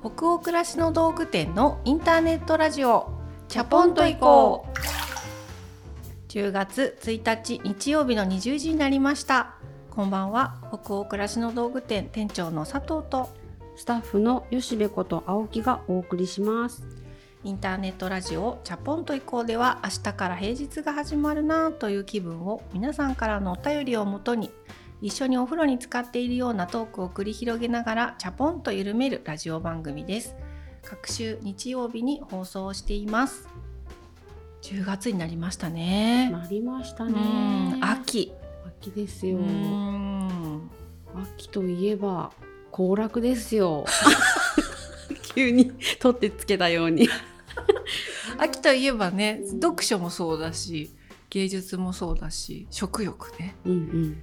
北欧暮らしの道具店のインターネットラジオチャポンと行こう。10月1日日曜日の20時になりました。こんばんは。北欧暮らしの道具店店長の佐藤とスタッフの吉部こと青木がお送りします。インターネットラジオチャポンと行こうでは明日から平日が始まるなという気分を皆さんからのお便りをもとに一緒にお風呂に浸かっているようなトークを繰り広げながらチャポンと緩めるラジオ番組です各週日曜日に放送しています10月になりましたねなりましたうねん。秋秋ですうよ。ん秋といえば行楽ですよ。急に取ってつけたように。秋といえばね読書もそうだし芸術もそうだし食欲ねうんうん。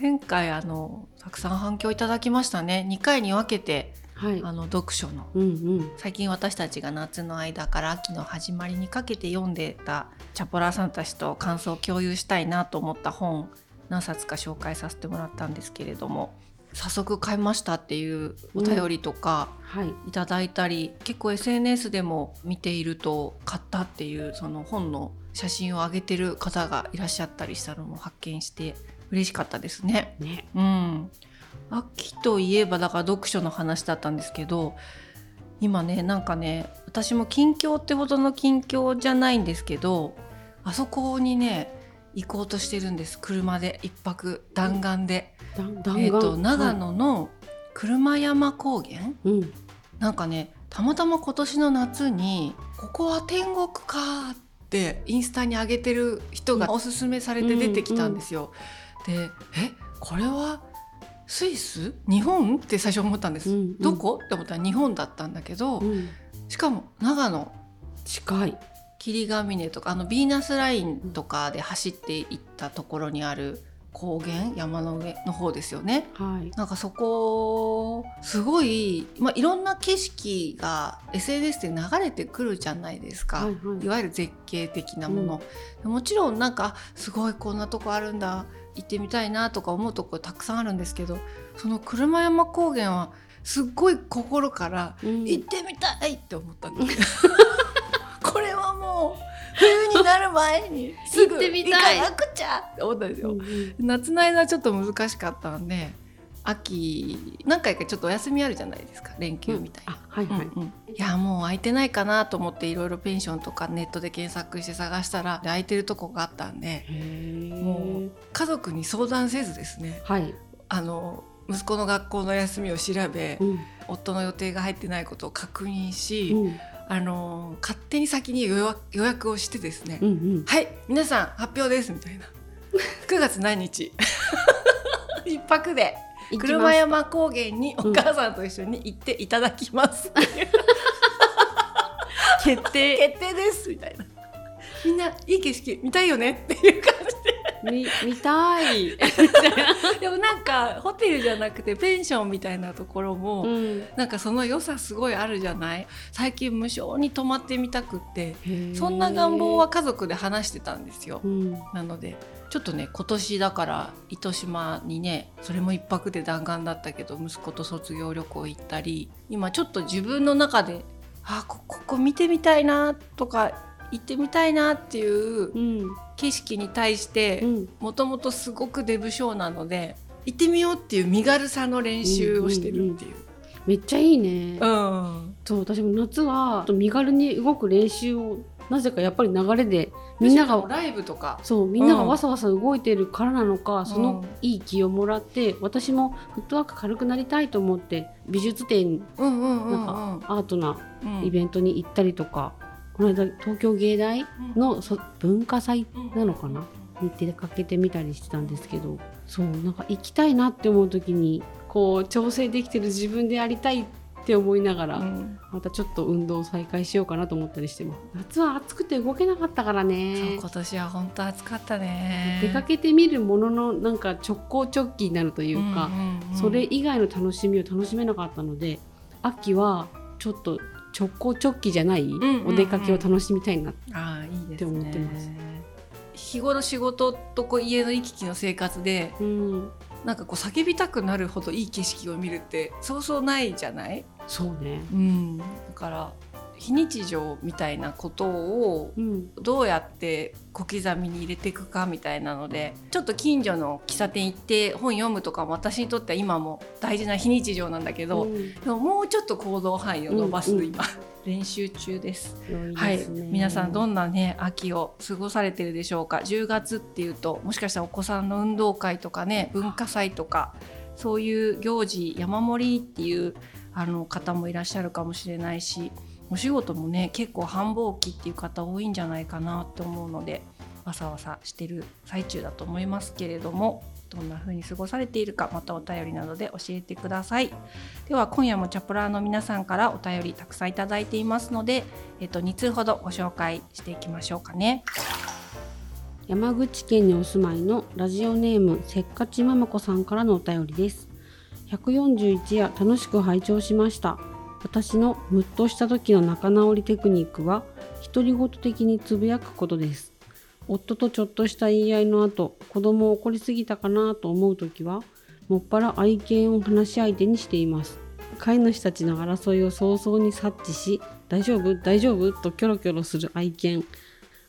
前回あのたくさん反響いただきましたね2回に分けてはい。あの読書のうんうん。最近私たちが夏の間から秋の始まりにかけて読んでたチャポラーさんたちと感想を共有したいなと思った本何冊か紹介させてもらったんですけれども早速買いましたっていうお便りとかはい。いただいたり、結構 SNS でも見ていると買ったっていうその本の写真を上げてる方がいらっしゃったりしたのも発見して嬉しかったですね。ね。うん、秋といえばだから読書の話だったんですけど今ねなんかね私も近況ってほどの近況じゃないんですけどあそこにね行こうとしてるんです車で一泊弾丸で、えー、と丸長野の車山高原、うん。なんかねたまたま今年の夏に「ここは天国か」ってインスタに上げてる人がおすすめされて出てきたんですよ。でえこれはスイス？日本？って最初思ったんです。うんうんどこ？って思ったら日本だったんだけど、うん。しかも長野近い。霧ヶ峰とかあのヴィーナスラインとかで走っていったところにある高原山の上の方ですよね。はい。なんかそこすごい、まあ、いろんな景色が SNS で流れてくるじゃないですか、はいはいいわゆる絶景的なもの、もちろんなんかすごいこんなとこあるんだ行ってみたいなとか思うとこたくさんあるんですけどその車山高原はすっごい心からうん。行ってみたいって思ったんですよ。これはもう冬になる前にす ぐ行ってみたい。行かなくちゃって思ったんですよ。うんうん。夏の間はちょっと難しかったんで秋何回かちょっとお休みあるじゃないですか連休みたいな。あ、はいはい。うんうんいやもう空いてないかなと思っていろいろペンションとかネットで検索して探したら空いてるとこがあったんでへもえう。家族に相談せずですねはい。あの息子の学校の休みを調べ、うん。夫の予定が入ってないことを確認し、うん。あの勝手に先に予約予約をしてですね、うんうん。はい皆さん発表ですみたいな9月何日？一泊で車山高原にお母さんと一緒に行っていただきます、決定。決定ですみたいなみんないい景色見たいよねっていう感み見たい。じ ででもなんかホテルじゃなくてペンションみたいなところも、うん。なんかその良さすごいあるじゃない？最近無償に泊まってみたくってそんな願望は。家族で話してたんですようん。なのでちょっとね今年だから糸島にねそれも一泊で弾丸だったけど息子と卒業旅行行ったり今ちょっと自分の中であこここ見てみたいなとか行ってみたいなっていううん。景色に対してうん。もともとすごくデブ症なので行ってみようっていう身軽さの練習をしてるっていう。めっちゃいいね。うんそう私も夏は身軽に動く練習をなぜかやっぱり流れでみんながライブとか。そうみんながうん。わさわさ動いてるからなのか、そのうん。いい気をもらって私もフットワーク軽くなりたいと思って美術展うんうんうんなんかアートなうん。イベントに行ったりとか、この間東京芸大のそ文化祭なのかな？に出かけてみたりしてたんですけどそうなんか行きたいなって思う時にこう調整できてる自分でありたいって思いながら、うん。またちょっと運動を再開しようかなと思ったりしてます。夏は暑くて動けなかったからね。今年は本当暑かったね。出かけてみるもののなんか直行直帰になるというか、んうんうん。それ以外の楽しみを楽しめなかったので秋はちょっと直行直帰じゃないんうんお出かけを楽しみたいな、って思ってます。日頃仕事とこう家の行き来の生活でうんなんかこう叫びたくなるほどいい景色を見るってそうそうないじゃない、そうね。うん、だから非日常みたいなことをうん。どうやって小刻みに入れていくかみたいなのでちょっと近所の喫茶店行って本読むとかも私にとっては今も大事な非日常なんだけど、うん。でももうちょっと行動範囲を伸ばす、うんうん。今練習中です。良いはいですね、皆さんどんなね秋を過ごされてるでしょうか？10月っていうともしかしたらお子さんの運動会とかね文化祭とかそういう行事山盛りっていうあの方もいらっしゃるかもしれないしお仕事もね結構繁忙期っていう方多いんじゃないかなと思うのでわさわさしてる最中だと思いますけれどもどんな風に過ごされているかまたお便りなどで教えてください。では今夜もチャプラーの皆さんからお便りたくさんいただいていますので、えっと、2通ほどご紹介していきましょうかね。山口県にお住まいのラジオネームせっかちままこさんからのお便りです。141夜楽しく拝聴しました。私のムッとした時の仲直りテクニックは独り言的につぶやくことです。夫とちょっとした言い合いの後子供を怒りすぎたかなと思う時はもっぱら愛犬を話し相手にしています。飼い主たちの争いを早々に察知し大丈夫大丈夫とキョロキョロする愛犬。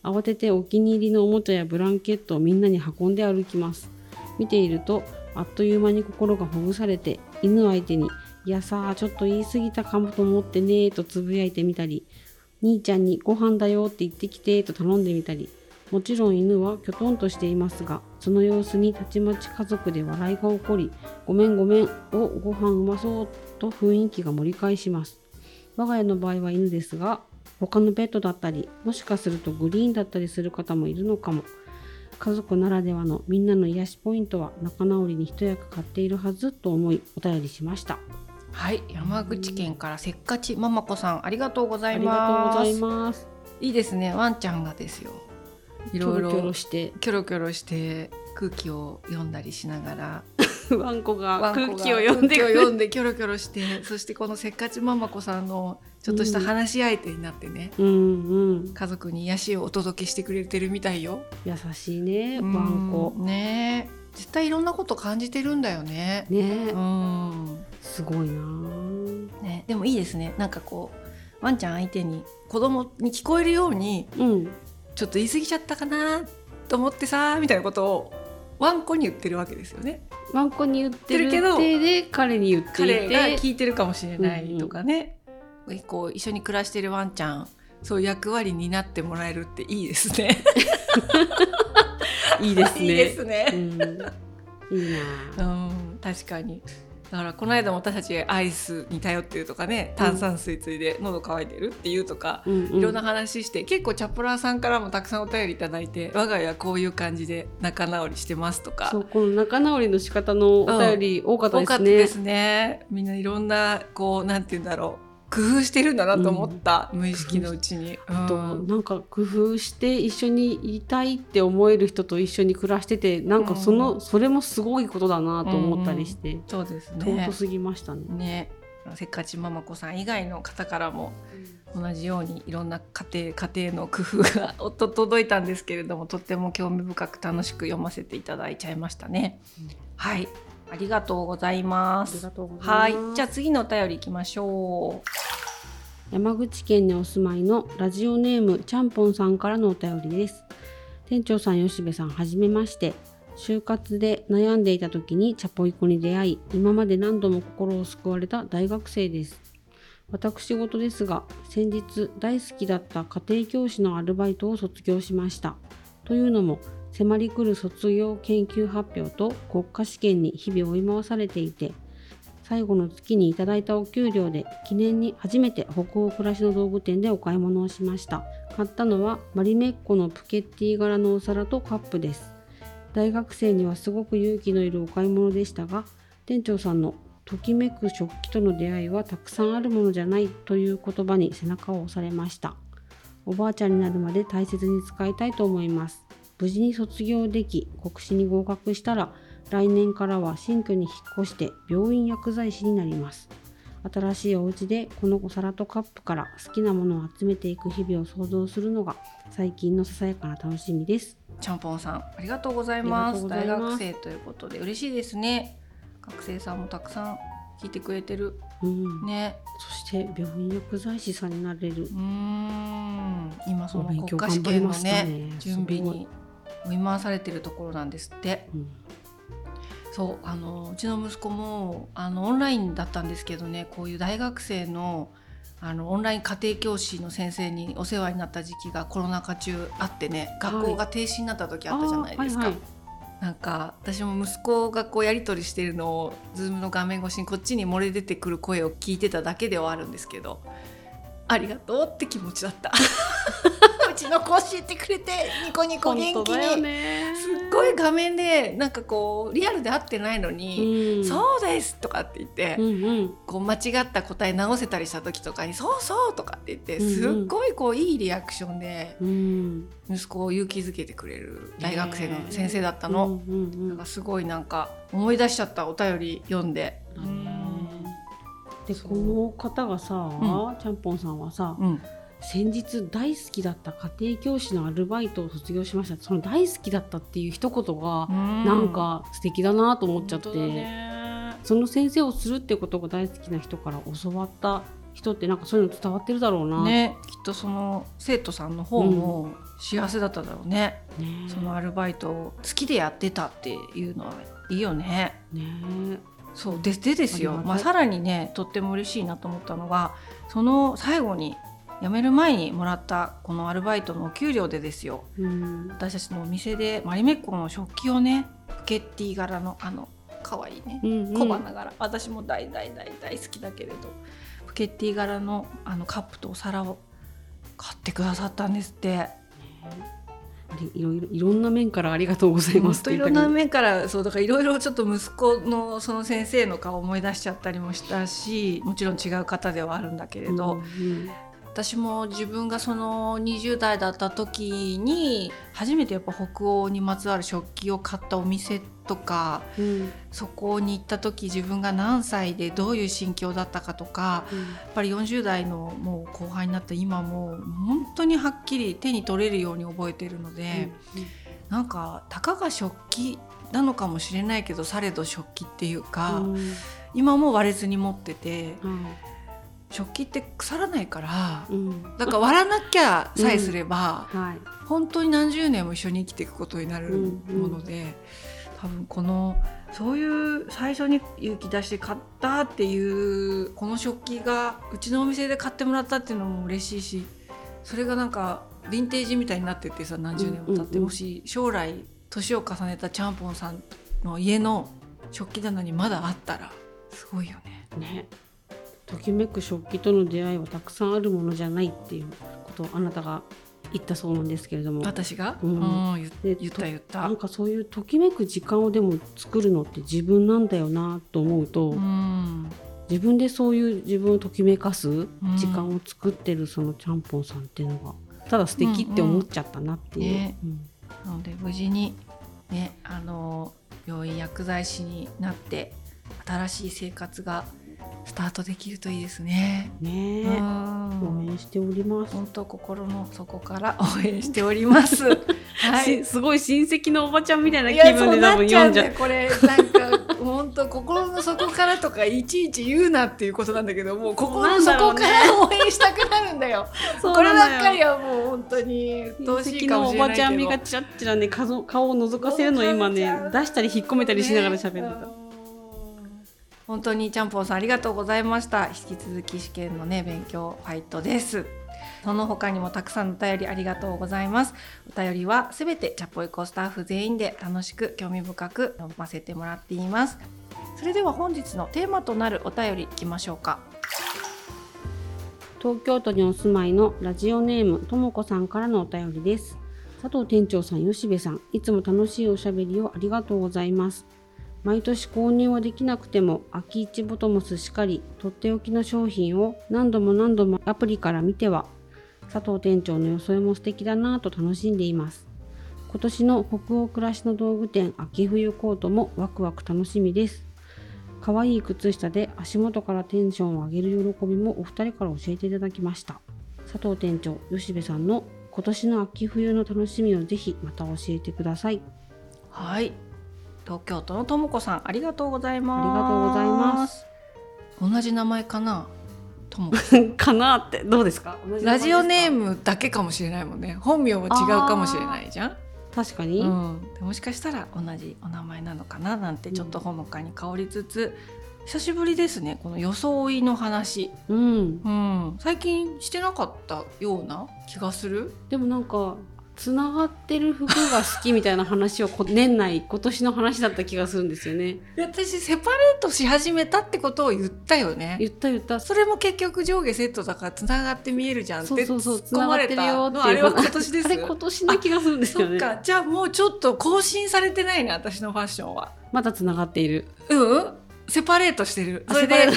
慌ててお気に入りのおもちゃやブランケットをみんなに運んで歩きます。見ているとあっという間に心がほぐされて犬相手に「いやさあちょっと言い過ぎたかもと思ってね」とつぶやいてみたり「兄ちゃんにご飯だよって言ってきて」と頼んでみたりもちろん犬はきょとんとしていますがその様子にたちまち家族で笑いが起こり「ごめんごめん」おご飯うまそうと雰囲気が盛り返します。我が家の場合は犬ですが他のペットだったりもしかするとグリーンだったりする方もいるのかも。家族ならではのみんなの癒しポイントは仲直りに一役買っているはずと思いお便りしました。はい山口県からせっかちママ子さんありがとうございます。がとうございます。いいですねワンちゃんがですよ。いキョロキョろいろロして。キョロキョロして空気を読んだりしながら。ワンコが空気を読んで読んでキョロキョロしてそしてこのせっかちママ子さんのちょっとした話し相手になってね、うんうん。家族に癒しをお届けしてくれてるみたいよ。優しいねワンコ。うんねえ。絶対いろんなこと感じてるんだよね。ね。うんすごいなね、でもいいですねなんかこうワンちゃん相手に子供に聞こえるようにうんちょっと言い過ぎちゃったかなと思ってさみたいなことをワンコに言ってるわけですよね。ワンコに言ってるけど手で彼に言ってい彼がて聞いてるかもしれないとかね、こう一緒に暮らしてるワンちゃんそういう役割になってもらえるっていいですね。いいですね いいですうね。ん、いいなうん、確かに。だからこの間も私たちアイスに頼ってるとかね炭酸水ついで喉乾いてるっていうとか、うんうん。いろんな話して結構チャプラーさんからもたくさんお便りいただいて我が家はこういう感じで仲直りしてますとか。そうこの仲直りの仕方のお便り多かった多ですね。かったですね。みんないろんなこうなんて言うんだろう工夫してるんだなと思った、無意識のうちに。あとうん。なんか工夫して一緒にいたいって思える人と一緒に暮らしててなんかその、うん。それもすごいことだなと思ったりして、そうですね。尊すぎましたね。ね。せっかちママ子さん以外の方からも同じようにいろんな家庭家庭の工夫がおっと届いたんですけれどもとっても興味深く楽しく読ませていただいちゃいましたね。うん。はいありがとうございます。がとうござはい。じゃあ次のお便りいきましょ山口県にお住まいのラジオネームちゃんぽんさんからのお便りです。店長さん吉部さんはじめまして。就活で悩んでいた時にチャポイコに出会い今まで何度も心を救われた大学生です。私事ですが先日大好きだった家庭教師のアルバイトを卒業しました。というのも迫り来る卒業研究発表と国家試験に日々追い回されていて最後の月にいただいたお給料で記念に初めて北欧暮らしの道具店でお買い物をしました。買ったのはマリメッコのプケッティ柄のお皿とカップです。大学生にはすごく勇気のいるお買い物でしたが店長さんのときめく食器との出会いはたくさんあるものじゃないという言葉に背中を押されました。おばあちゃんになるまで大切に使いたいと思います。無事に卒業でき国試に合格したら来年からは新居に引っ越して病院薬剤師になります。新しいお家でこのお皿とカップから好きなものを集めていく日々を想像するのが最近のささやかな楽しみです。ちゃんぽんさんありがとうございます。大学生ということで嬉しいですね。学生さんもたくさん聞いてくれてる。うん、ね。そして病院薬剤師さんになれる。うーん。今そのお勉強国家試験のねね準備に追い回されてるところなんですって。うん。そうあのうちの息子もあのオンラインだったんですけどねこういう大学生のあのオンライン家庭教師の先生にお世話になった時期がコロナ禍中あってね学校が停止になった時あったじゃないですか。はい。はいなんか私も息子がこうやり取りしてるのを Zoom の画面越しにこっちに漏れ出てくる声を聞いてただけではあるんですけどありがとうって気持ちだった。うちの子教えてくれてニコニコ元気に、ね。すっごい画面でなんかこうリアルで会ってないのに「うん。そうです」とかって言って、うんうん。こう間違った答え直せたりした時とかに「そうそう」とかって言ってすっごいこういいリアクションでうん。息子を勇気づけてくれる大学生の先生だったの。なんかすごいなんか思い出しちゃったお便り読んで。でこの方がさ、うちゃんぽんさんはさ、うん、先日大好きだった家庭教師のアルバイトを卒業しました。その大好きだったっていう一言がななんか素敵だなと思っちゃって、ね。その先生をするってことが大好きな人から教わった人ってなんかそういうの伝わってるだろうな。ねきっとその生徒さんの方も幸せだっただろうね、ね。そのアルバイトを好きでやってたっていうのはいいよね。ね。そうででですよ。まあ、さらにねとっても嬉しいなと思ったのがその最後に辞める前にもらったこのアルバイトのお給料でですよ。うん。私たちのお店でマリメッコの食器をねプケッティ柄のあの可愛いねうんうん。小花柄、私も大大大大好きだけれど。プケッティ柄のあのカップとお皿を買ってくださったんですって。いろいろいろんな面からありがとうござい本ます当いろんな面からそうだからいろいろちょっと息子のその先生の顔を思い出しちゃったりもしたしもちろん違う方ではあるんだけれど、うん私も自分がその20代だった時に初めてやっぱ北欧にまつわる食器を買ったお店とかうん。そこに行った時自分が何歳でどういう心境だったかとかうん。やっぱり40代のもう後輩になった今も本当にはっきり手に取れるように覚えてるので、なんかたかが食器なのかもしれないけどされど食器っていうか、うん。今も割れずに持っててうん食器って腐らないからうん。だから割らなきゃさえすれば、はい。本当に何十年も一緒に生きていくことになるうんうん。もので、多分このそういう最初に勇気出して買ったっていうこの食器がうちのお店で買ってもらったっていうのも嬉しいしそれがなんかヴィンテージみたいになっててさ何十年も経って、うんうんうん。もし将来年を重ねたちゃんぽんさんの家の食器棚にまだあったらすごいよね。ねときめく食器との出会いはたくさんあるものじゃないっていうことをあなたが言ったそうなんですけれども。私が、ううんん言った言った。なん。かそういうときめく時間をでも作るのって自分なんだよなと思うと、うん。自分でそういう自分をときめかす時間を作ってるそのちゃんぽんさんっていうのがただ素敵って思っちゃったなっていう。ね。うん。なので無事にねあの病院薬剤師になって新しい生活がスタートできるといいですね。ね応援しております。本当心の底から応援しております。はしい。すごい親戚のおばちゃんみたいない気や分で多分読じゃう。これなんか本当心の底からとかいちいち言うなっていうことなんだけどもう心の底から応援したくなるんだよ。そうこればっかりはもう本当に親戚のおばちゃ。んみがちらっちらね顔顔を覗かせるの今ね出したり引っ込めたりしながら喋ってた。本当にちゃんぽんさんありがとうございました。引き続き試験のね勉強ファイトです。その他にもたくさんのお便りありがとうございます。お便りはすべてチャポイコスタッフ全員で楽しく興味深く読ませてもらっています。それでは本日のテーマとなるお便りいきましょうか。東京都にお住まいのラジオネームともこさんからのお便りです。佐藤店長さん吉部さんいつも楽しいおしゃべりをありがとうございます。毎年購入はできなくても秋市ボトムスしかりとっておきの商品を何度も何度もアプリから見ては佐藤店長の装いも素敵だなぁと楽しんでいます。今年の北欧暮らしの道具店秋冬コートもワクワク楽しみです。可愛い靴下で足元からテンションを上げる喜びもお二人から教えていただきました。佐藤店長吉部さんの今年の秋冬の楽しみをぜひまた教えてください。はい。東京都のともこさんありがとうございます。ありがとうございます。同じ名前かな？ともこ かなってどうですか？ラジオネームだけかもしれないもんね。本名は違うかもしれないじゃん。確かに、うん、でもしかしたら同じお名前なのかななんてちょっとほのかに香りつつ、久しぶりですねこの装いの話、うん、うん、最近してなかったような気がする。でもなんかつながってる服が好きみたいな話をこ年内今年の話だった気がするんですよね。で私セパレートし始めたってことを言ったよね。言った言った。それも結局上下セットだからつながって見えるじゃんってそうそうそう突っ込まれた繋がってるよってあれは今年です あれ今年な気がするんですよね。そっか。じゃあもうちょっと更新されてないね私のファッションは。まだつながっている。うん？セパレートしてる。それで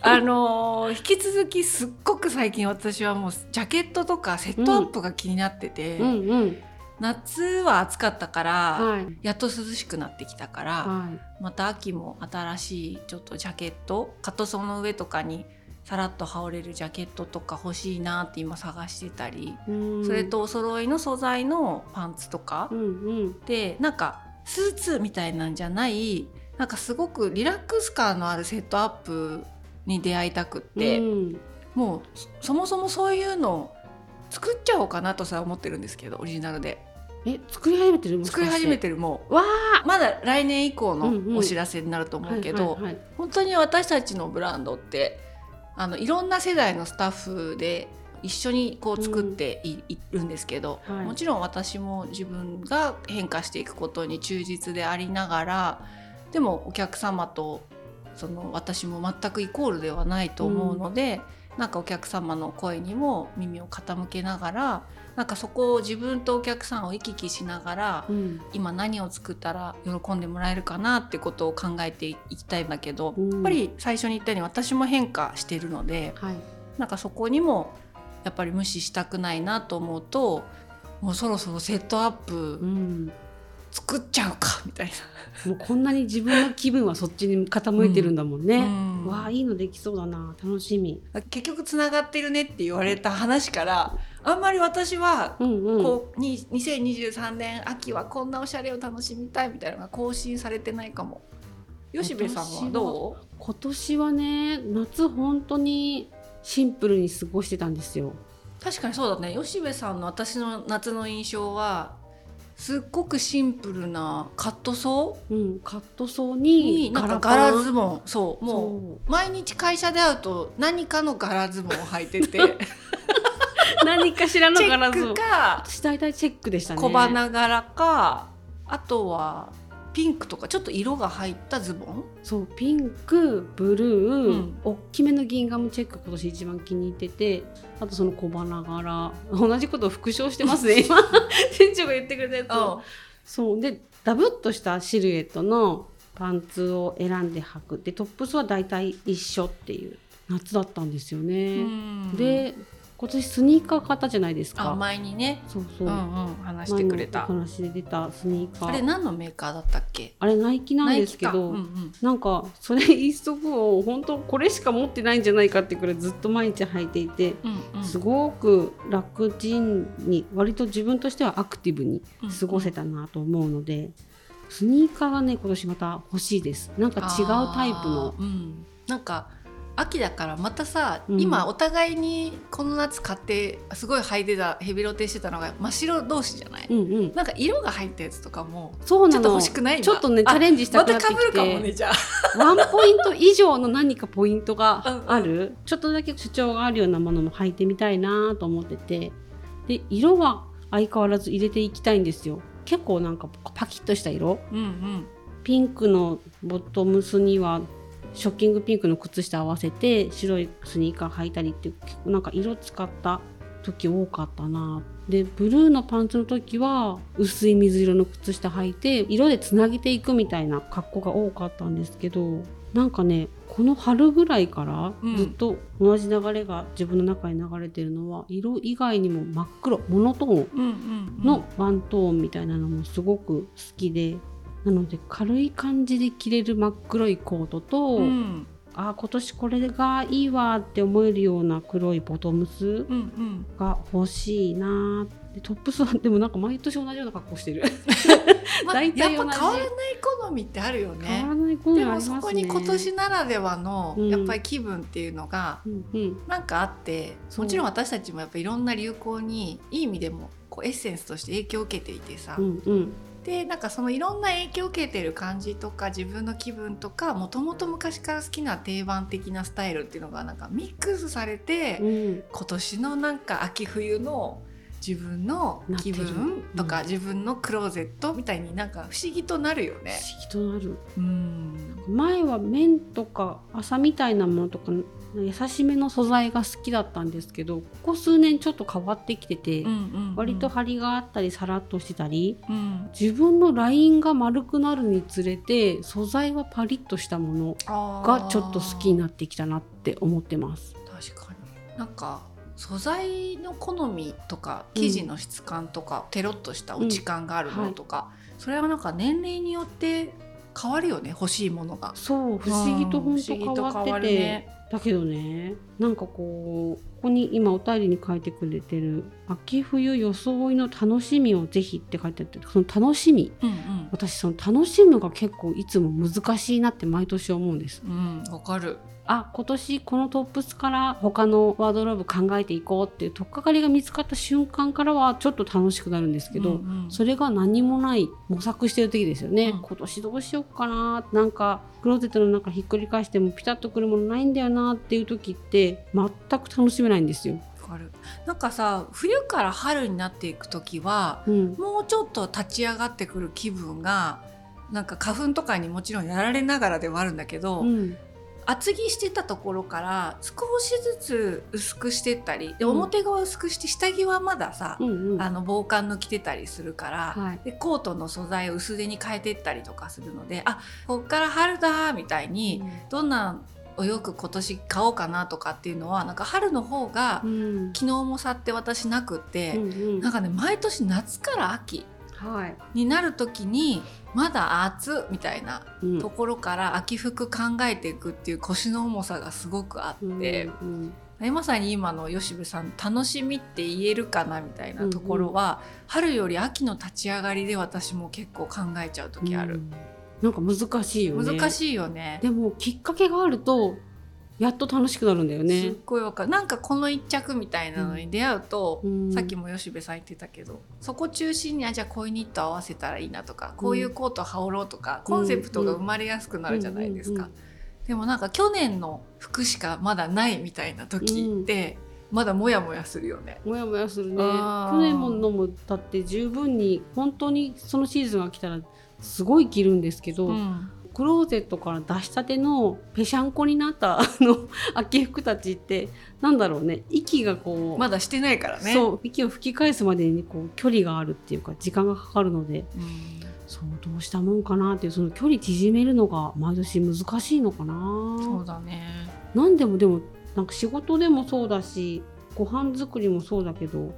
あのー引き続きすっごく最近私はもうジャケットとかセットアップが気になってて、うんうん。夏は暑かったから、はい。やっと涼しくなってきたから、はい。また秋も新しいちょっとジャケットカットソーの上とかにさらっと羽織れるジャケットとか欲しいなって今探してたり、うん。それとお揃いの素材のパンツとか、うんうん。でなんかスーツみたいなんじゃないなんかすごくリラックス感のあるセットアップに出会いたくって、うん。もうそそもそもそういうの作っちゃおうかなとさ思ってるんですけどオリジナルで。え作り始めてる作り始めててるもわうまだ来年以降うんうん。のお知らせになるとあ思うけど、本当に私たちのブランドってあのいろんな世代のスタッフで一緒にこう作ってい,、いるんですけど、はい。もちろん私も自分が変化していくことに忠実でありながらでもお客様とその私も全くイコールではないと思うので、なんかお客様の声にも耳を傾けながらなんかそこを自分とお客さんを行き来しながらうん。今何を作ったら喜んでもらえるかなってことを考えていきたいんだけど、うん。やっぱり最初に言ったように私も変化してるのではい。なんかそこにもやっぱり無視したくないなと思うともうそろそろセットアップうん作っちゃうかみたいもうこんなに自分の気分はそっちに傾いてるんだもんね、な、うん。わあいいのできそうだな楽しみ。結局つながってるねって言われた話からあんまり私はうんうん。こうに2023年秋はこんなおしゃれを楽しみたいみたいなのが更新されてないかも。吉部さんはどう？今年はね夏本当にシンプルに過ごしてたんですよ。確かにそうだね。吉部さんの私の夏の印象はすっごくシンプルなカットソうんカットソーーに柄ズボン。そうもう毎日会社で会うと何かの柄ズボンを履いてて。何かしらのチェッ柄ズボン。クか私大体チェックでしたね。小花柄かあとはピンクとかちょっと色が入ったズボン？そうピンクブルー、うん。大きめのギンガムチェック今年一番気に入っててあとその小花柄。同じことを復唱してますね。今店長が言ってくれたやつ。をそう。でダブっとしたシルエットのパンツを選んで履く。でトップスは大体一緒っていう夏だったんですよね、うん。で今年スニーカー買ったじゃないですか。あ前にね。そうそう。う、んうん話してくれた。話で出たスニーカー。あれ何のメーカーだったっけ？あれナイキなんですけど、うんうん。なんかそれ一足を本当これしか持ってないんじゃないかってくらいずっと毎日履いていて、うんうん。すごく楽ちんに割と自分としてはアクティブに過ごせたなと思うので、スニーカーがね今年また欲しいです。なんか違うタイプのうん、なんか秋だからまたさ、うん。今お互いにこの夏買ってすごい履いてたヘビロテしてたのが真っ白同士じゃない、うんうん。なんか色が入ったやつとかもそうなの。ちょっと欲しくない今ちょっとねチあャレンジしたくなってまた被るきて、かもねじゃあ。ワンポイント以上の何かポイントがうんうん。ある？ちょっとだけ主張があるようなものも履いてみたいなと思ってて。で色は相変わらず入れていきたいんですよ。結構なんかパキッとした色。うんうん。ピンクのボトムスにはショッキングピンクの靴下合わせて白いスニーカー履いたりって結構なんか色使った時多かったな。でブルーのパンツの時は薄い水色の靴下履いて色でつなげていくみたいな格好が多かったんですけどなんかねこの春ぐらいからうん。ずっと同じ流れが自分の中に流れてるのは、色以外にも真っ黒モノトーンうんうんうん。のワントーンみたいなのもすごく好きでなので軽い感じで着れる真っ黒いコートと、うん。あ今年これがいいわって思えるような黒いボトムスうんうん。が欲しいなーって。トップスはでもなんか毎年同じような格好してる。まあ、大体やっぱ変わらない好みってあるよ変ねわらない好みでありますね。もそこに今年ならではのうん。やっぱり気分っていうのがうんうん。なんかあってそう。もちろん私たちもやっぱいろんな流行にいい意味でもこうエッセンスとして影響を受けていてさ、うんうんでなんかそのいろんな影響を受けてる感じとか自分の気分とかもともと昔から好きな定番的なスタイルっていうのがなんかミックスされて、うん。今年のなんか秋冬の自分の気分とか、うん。自分のクローゼットみたいになんか不思議となるよね。不思議となる。うん。前は綿とか麻みたいなものとか優しめの素材が好きだったんですけどここ数年ちょっと変わってきてて、うんうんうん。割と張りがあったりさらっとしてたりうん。自分のラインが丸くなるにつれて素材はパリッとしたものがちょっと好きになってきたなって思ってます。確かに。なんか素材の好みとか生地の質感とか、テロッとした落ち感があるのとか、それはなんか年齢によって変わるよね欲しいものが。そう不思議と本当変わって不思議と変わて、るねだけどねなんかこうここに今お便りに書いてくれてる「秋冬装いの楽しみをぜひ」って書いてあってその楽しみうん私その楽しむが結構いつも難しいなって毎年思うんです。うんうんわかる。あ今年このトップスから他のワードローブ考えていこうっていう取っかかりが見つかった瞬間からはちょっと楽しくなるんですけど、うんうん。それが何もない模索してる時ですよね、うん。今年どうしようかな。なんかクローゼットの中ひっくり返してもピタッとくるものないんだよなっていう時って全く楽しめないんですよ。わかる。なんかさ冬から春になっていく時はうん、もうちょっと立ち上がってくる気分がなんか花粉とかにもちろんやられながらではあるんだけど、うん。厚着してたところから少しずつ薄くしてったりでうん。表側薄くして下着はまださ、うんうん。あの防寒の着てたりするから、はい。でコートの素材を薄手に変えてったりとかするのであこっから春だみたいに、どんなお洋服今年買おうかなとかっていうのはなんか春の方がうん。機能も差って私なくって、うんうん。なんかね毎年夏から秋はい。になる時にまだ暑みたいなうん。ところから秋服考えていくっていう腰の重さがすごくあって、うんまさに今の吉部さん楽しみって言えるかなみたいなところは、春より秋の立ち上がりで私も結構考えちゃう時ある、うんなんか難しいよね。難しいよね。でもきっかけがあるとやっと楽しくなるんだよすっね。ごいわかる。なんかこの一着みたいなのに出会うと、うん。さっきも吉部さん言ってたけどそこ中心にあじゃあこういうニット合わせたらいいなとか、こういうコート羽織ろうとかコンセプトが生まれやすくなるじゃないですか。うんうんうん。でもなんか去年の服しかまだないみたいな時って、まだモヤモヤするよね。もやもやするね。去年ものもだって十分に本当にそのシーズンが来たらすごい着るんですけど、うんクローゼットから出したてのぺしゃんこになったあの 秋服たちってなんだろうね息がこう、まだしてないからね。そう息を吹き返すまでにこう距離があるっていうか時間がかかるのでうんそうどうしたもんかなっていうその距離縮めるのが毎年難しいのかな。そうだね。なんでもでもなんか仕事でもそうだしご飯作りもそうだけど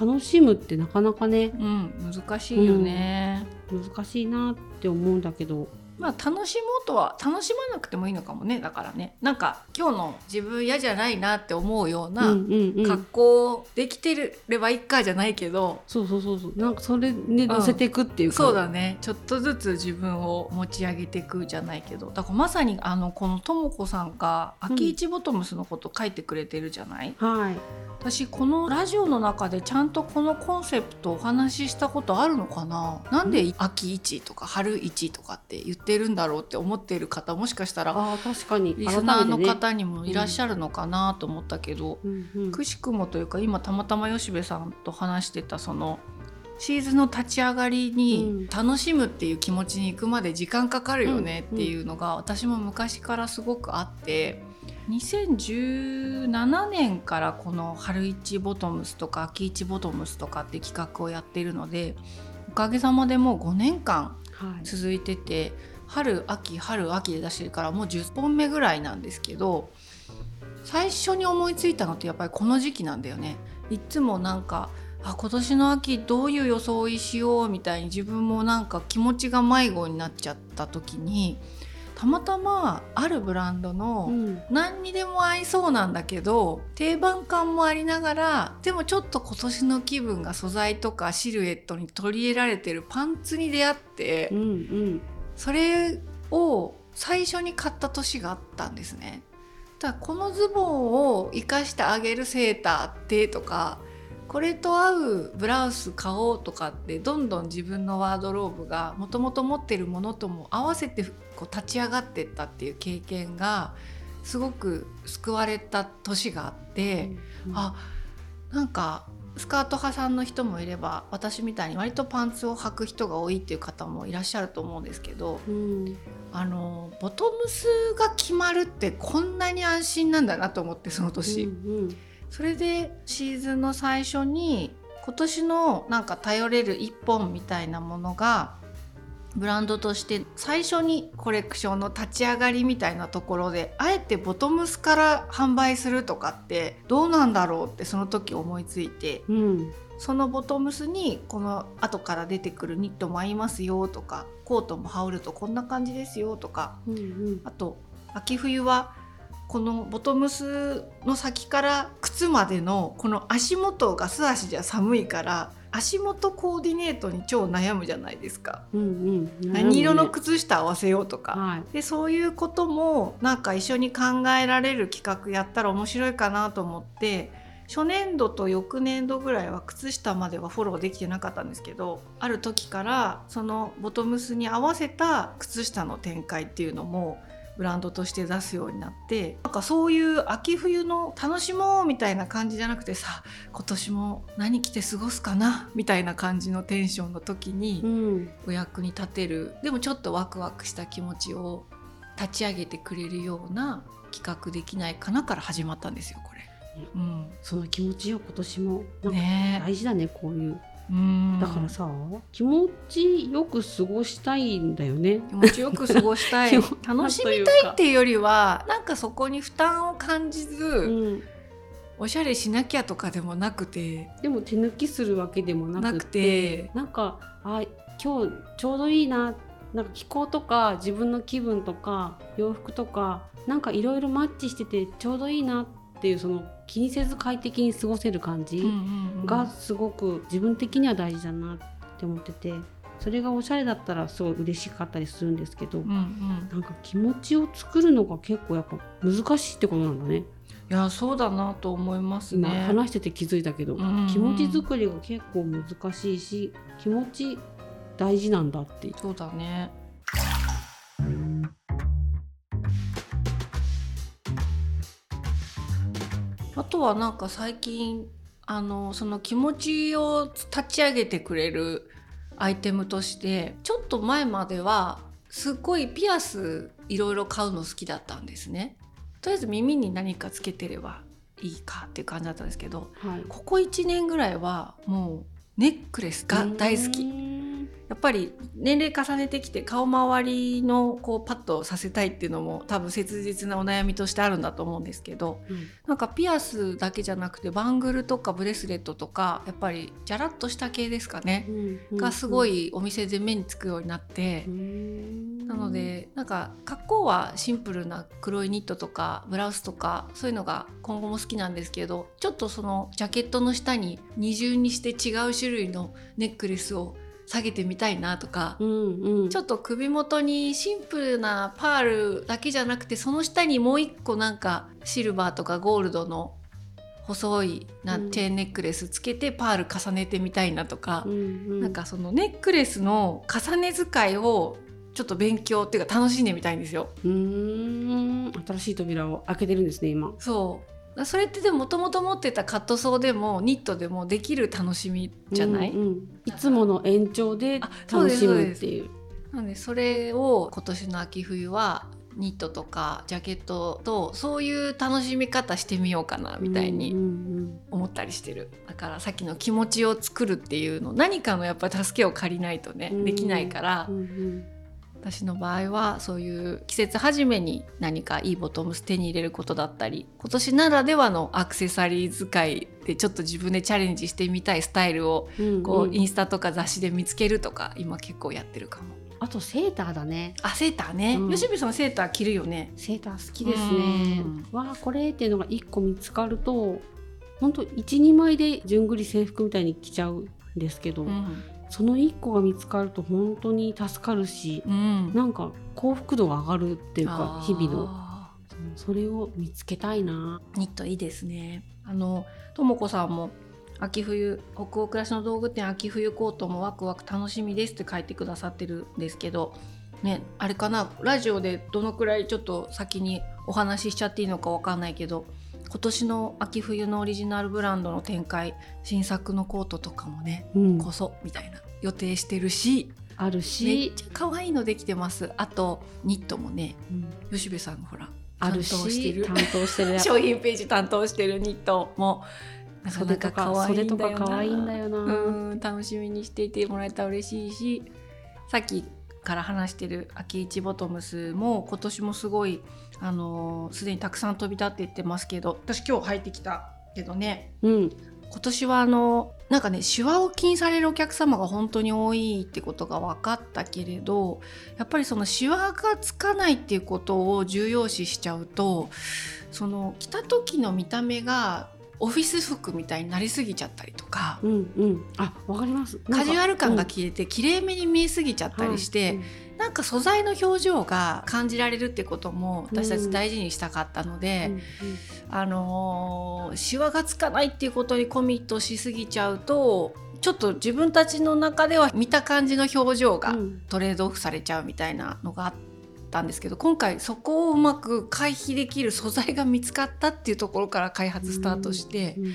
楽しむってなかなかね。うん、難しいよね。難しいなって思うんだけど。まあ楽しもうとは楽しまなくてもいいのかもね。だからね。なんか今日の自分嫌じゃないなって思うよううんなうんうん。格好できてればいいかじゃないけど、そうそうそうそう。なんかそれで乗せていくっていうか、そうだね。ちょっとずつ自分を持ち上げていくじゃないけど。だからまさにあのこのとも子さんが秋市ボトムスのこと書いてくれてるじゃない、はい私このラジオの中でちゃんとこのコンセプトお話ししたことあるのかな？なんで秋市とか春市とかって言ってるんだろうって思っている方もしかしたらあー確かに。リスナーの方にもいらっしゃるのかなと思ったけど、くしくもというか今たまたま吉部さんと話してたそのシーズンの立ち上がりうん。に楽しむっていう気持ちに行くまで時間かかるよねっていうのが私も昔からすごくあって2017年からこの春市ボトムスとか秋市ボトムスとかって企画をやっているのでおかげさまでもう5年間はい続いてて春秋春秋で出してるからもう10本目ぐらいなんですけど最初に思いついたのってやっぱりこの時期なんだよね。いつもなんかあ今年の秋どういう装いしようみたいに自分もなんか気持ちが迷子になっちゃった時にたまたまあるブランドの何にでも合いそうなんだけど定番感もありながらでもちょっと今年の気分が素材とかシルエットに取り入れられてるパンツに出会って、うんうん、それを最初に買った年があったんですね。だこのズボンを生かしてあげるセーターってとかこれと合うブラウス買おうとかってどんどん自分のワードローブがもともと持ってるものとも合わせてこう立ち上がってったっていう経験がすごく救われた年があって、うんうん、あなんかスカート派さんの人もいれば私みたいに割とパンツを履く人が多いっていう方もいらっしゃると思うんですけど、うん、あのボトムスが決まるってこんなに安心なんだなと思ってその年。うんうん。それでシーズンの最初に今年のなんか頼れる一本みたいなものがブランドとして最初にコレクションの立ち上がりみたいなところであえてボトムスから販売するとかってどうなんだろうってその時思いついて、うん、そのボトムスにこの後から出てくるニットも合いますよとかコートも羽織るとこんな感じですよとか、うんうん、あと秋冬はこのボトムスの先から靴までのこの足元が素足じゃ寒いから足元コーディネートに超悩むじゃないですか、うんうん。何色の靴下合わせようとか、はい、でそういうこともなんか一緒に考えられる企画やったら面白いかなと思って初年度と翌年度ぐらいは靴下まではフォローできてなかったんですけどある時からそのボトムスに合わせた靴下の展開っていうのもブランドとして出すようになってなんかそういう秋冬の楽しもうみたいな感じじゃなくてさ今年も何着て過ごすかなみたいな感じのテンションの時にお役に立てる、でもちょっとワクワクした気持ちを立ち上げてくれるような企画できないかなから始まったんですよこれ。うん、その気持ちを今年も大事だねこういうだからさ気持ちよく過ごしたいんだよね。気持ちよく過ごしたい。楽しみたいっていうよりはなんかそこに負担を感じず、うん、おしゃれしなきゃとかでもなくて。でも手抜きするわけでもなくてなんかあ今日ちょうどいいな。なんか気候とか自分の気分とか洋服とかなんかいろいろマッチしててちょうどいいなっていうその気にせず快適に過ごせる感じがすごく自分的には大事だなって思っててそれがおしゃれだったらすごい嬉しかったりするんですけど、うんうん、なんか気持ちを作るのが結構やっぱ難しいってことなんだね。いやそうだなと思いますね。話してて気づいたけど、うんうん、気持ち作りが結構難しいし気持ち大事なんだってそうだね。はなんか最近あのその気持ちを立ち上げてくれるアイテムとしてちょっと前まではすっごいピアスいろいろ買うの好きだったんですね。とりあえず耳に何かつけてればいいかっていう感じだったんですけど、はい、ここ1年ぐらいはもうネックレスが大好き。やっぱり年齢重ねてきて顔周りのこうパッとさせたいっていうのも多分切実なお悩みとしてあるんだと思うんですけど、うん、なんかピアスだけじゃなくてバングルとかブレスレットとかやっぱりじゃらっとした系ですかね、うん、がすごいお店で目につくようになって、うん、なのでなんか格好はシンプルな黒いニットとかブラウスとかそういうのが今後も好きなんですけどちょっとそのジャケットの下に二重にして違う種類のネックレスを下げてみたいなとか、うんうん、ちょっと首元にシンプルなパールだけじゃなくてその下にもう一個なんかシルバーとかゴールドの細いなチェーンネックレスつけてパール重ねてみたいなとか、うんうん、なんかそのネックレスの重ね使いをちょっと勉強っていうか楽しんでみたいんですよ。うん新しい扉を開けてるんですね今。そうそれってでももともと持ってたカットソーでもニットでもできる楽しみじゃない、うんうん、いつもの延長で楽しむっていう。なのでそれを今年の秋冬はニットとかジャケットとそういう楽しみ方してみようかなみたいに思ったりしてる、だからさっきの気持ちを作るっていうの何かのやっぱり助けを借りないとね、できないから、うんうん私の場合はそういう季節初めに何かいいボトムス手に入れることだったり今年ならではのアクセサリー使いでちょっと自分でチャレンジしてみたいスタイルをうんこう、うんインスタとか雑誌で見つけるとか今結構やってるかも。あとセーターだね。あセーターね、うん。吉部さんセーター着るよね。セーター好きですね。うん。わあこれっていうのが1個見つかるとほんと12枚で順繰り制服みたいに着ちゃうんですけど、うんその1個が見つかると本当に助かるしうん。なんか幸福度が上がるっていうか日々の。それを見つけたいな。ニットいいですね。あのともこさんも秋冬北欧暮らしの道具店秋冬コートもワクワク楽しみですって書いてくださってるんですけどねあれかな？ラジオでどのくらいちょっと先にお話ししちゃっていいのかわかんないけど今年の秋冬のオリジナルブランドの展開新作のコートとかもねうん。こそみたいな予定してるしあるめっし、ちゃ可愛いのできてます。あとニットもねうん。吉部さんがほらしてる。し担当してる 商品ページ担当してるニットもなかなかか可愛いんだよな。か可愛いんだよな、うん楽しみにしていてもらえたら嬉しいし。さっきから話してる秋市ボトムスも今年もすごいあのーすでにたくさん飛び立っていってますけど私今日入ってきたけどねうん。今年はあのなんかね手話を気にされるお客様が本当に多いってことが分かったけれどやっぱりその手話がつかないっていうことを重要視しちゃうとその着た時の見た目がオフィス服みたいになりすぎちゃったりとかうんうん。あわかります。カジュアル感がうん消えてきれいめに見えすぎちゃったりして、なんか素材の表情が感じられるってことも私たち大事にしたかったので。うんうん。あのーシワがつかないっていうことにコミットしすぎちゃうとちょっと自分たちの中では見た感じの表情がうん。トレードオフされちゃうみたいなのがあったんですけど今回そこをうまく回避できる素材が見つかったっていうところから開発スタートして、うんうん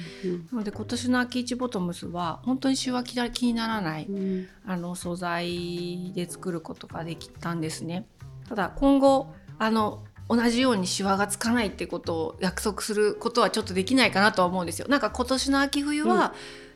なので今年の秋市ボトムスは本当にシワ気気にならないうんあの素材で作ることができたんですね。ただ今後あの同じようにシワがつかないってことを約束することはちょっとできないかなとは思うんですよ。なんか今年の秋冬は、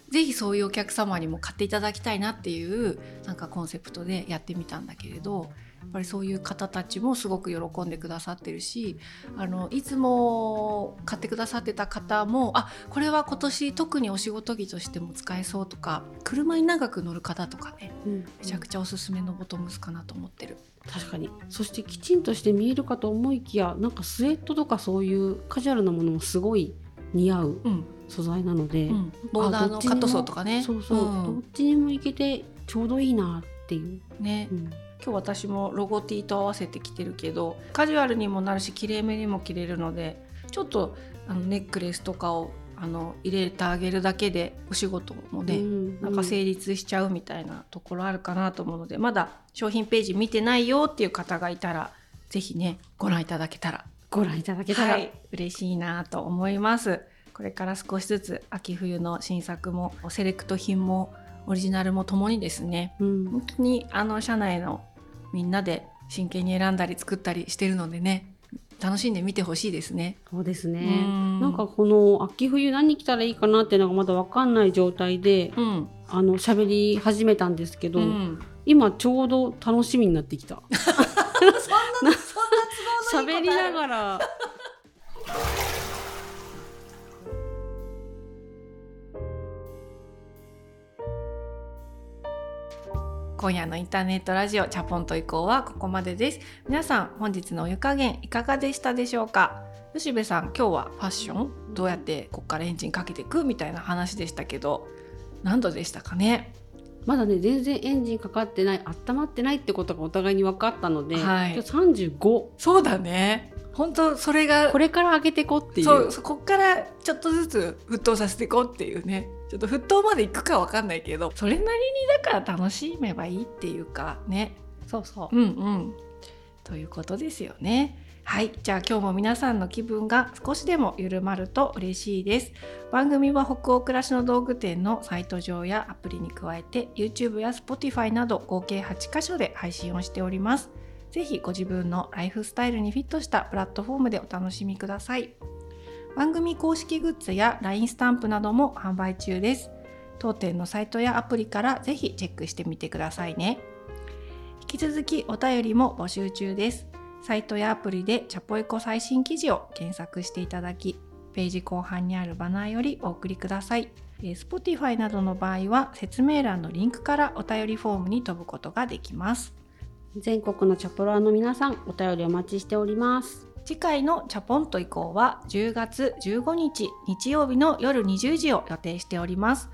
ぜひそういうお客様にも買っていただきたいなっていうなんかコンセプトでやってみたんだけれどぱりそういう方たちもすごく喜んでくださってるしあのいつも買ってくださってた方もあこれは今年特にお仕事着としても使えそうとか車に長く乗る方とかねうんめちゃくちゃおすすめのボトムスかなと思ってる。確かに。そしてきちんとして見えるかと思いきやなんかスウェットとかそういうカジュアルなものもすごい似合ううん。素材なので、うん、ボーダーのカットソーとかね。そうそう、ん。どっちにもいけてちょうどいいなっていう、ね。うん今日私もロゴ T と合わせて着てるけどカジュアルにもなるしきれいめにも着れるのでちょっとあのネックレスとかをあの入れてあげるだけでお仕事もね、うんなんか成立しちゃうみたいなところあるかなと思うのでまだ商品ページ見てないよっていう方がいたら是非ねご覧いただけたらご覧いただけたら、はい、嬉しいなと思います。これから少しずつ秋冬の新作もセレクト品もオリジナルもともにですねうん。本当にあの社内のみんなで真剣に選んだり作ったりしてるのでね楽しんで見てほしいですね。そうですね。うん。なんかこの秋冬何着たらいいかなっていうのがまだ分かんない状態でうん、あの喋り始めたんですけど、うん、今ちょうど楽しみになってきた。喋りながら今夜のインターネットラジオチャポンと以降はここまでです。皆さん本日のお湯加減いかがでしたでしょうか？吉部さん今日はファッションどうやってこっからエンジンかけていくみたいな話でしたけど何度でしたかね？まだね全然エンジンかかってない温まってないってことがお互いに分かったので、はい。今日35そうだね。本当それがこれから上げていこうっていう。そうこっからちょっとずつ沸騰させていこうっていうねちょっと沸騰までいくかわかんないけどそれなりにだから楽しめばいいっていうかね。そうそう。うんうん。ということですよね。はい。じゃあ今日も皆さんの気分が少しでも緩まると嬉しいです。番組は北欧暮らしの道具店のサイト上やアプリに加えて YouTube や Spotify など合計8カ所で配信をしております。ぜひご自分のライフスタイルにフィットしたプラットフォームでお楽しみください番組公式グッズや LINE スタンプなども販売中です当店のサイトやアプリからぜひチェックしてみてくださいね引き続きお便りも募集中ですサイトやアプリでチャポエコ最新記事を検索していただきページ後半にあるバナーよりお送りください。えー Spotify などの場合は説明欄のリンクからお便りフォームに飛ぶことができます。全国のチャポラーの皆さんお便りお待ちしております次回のチャポンと以降は10月15日日曜日の夜20時を予定しております。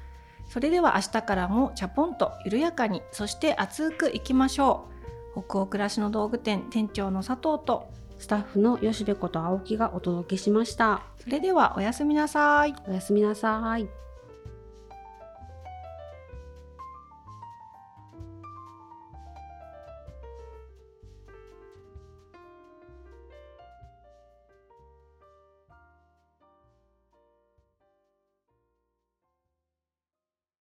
それでは明日からもチャポンと緩やかにそして熱くいきましょう。北欧暮らしの道具店店長の佐藤とスタッフの吉部こと青木がお届けしましたそれではおやすみなさい。おやすみなさい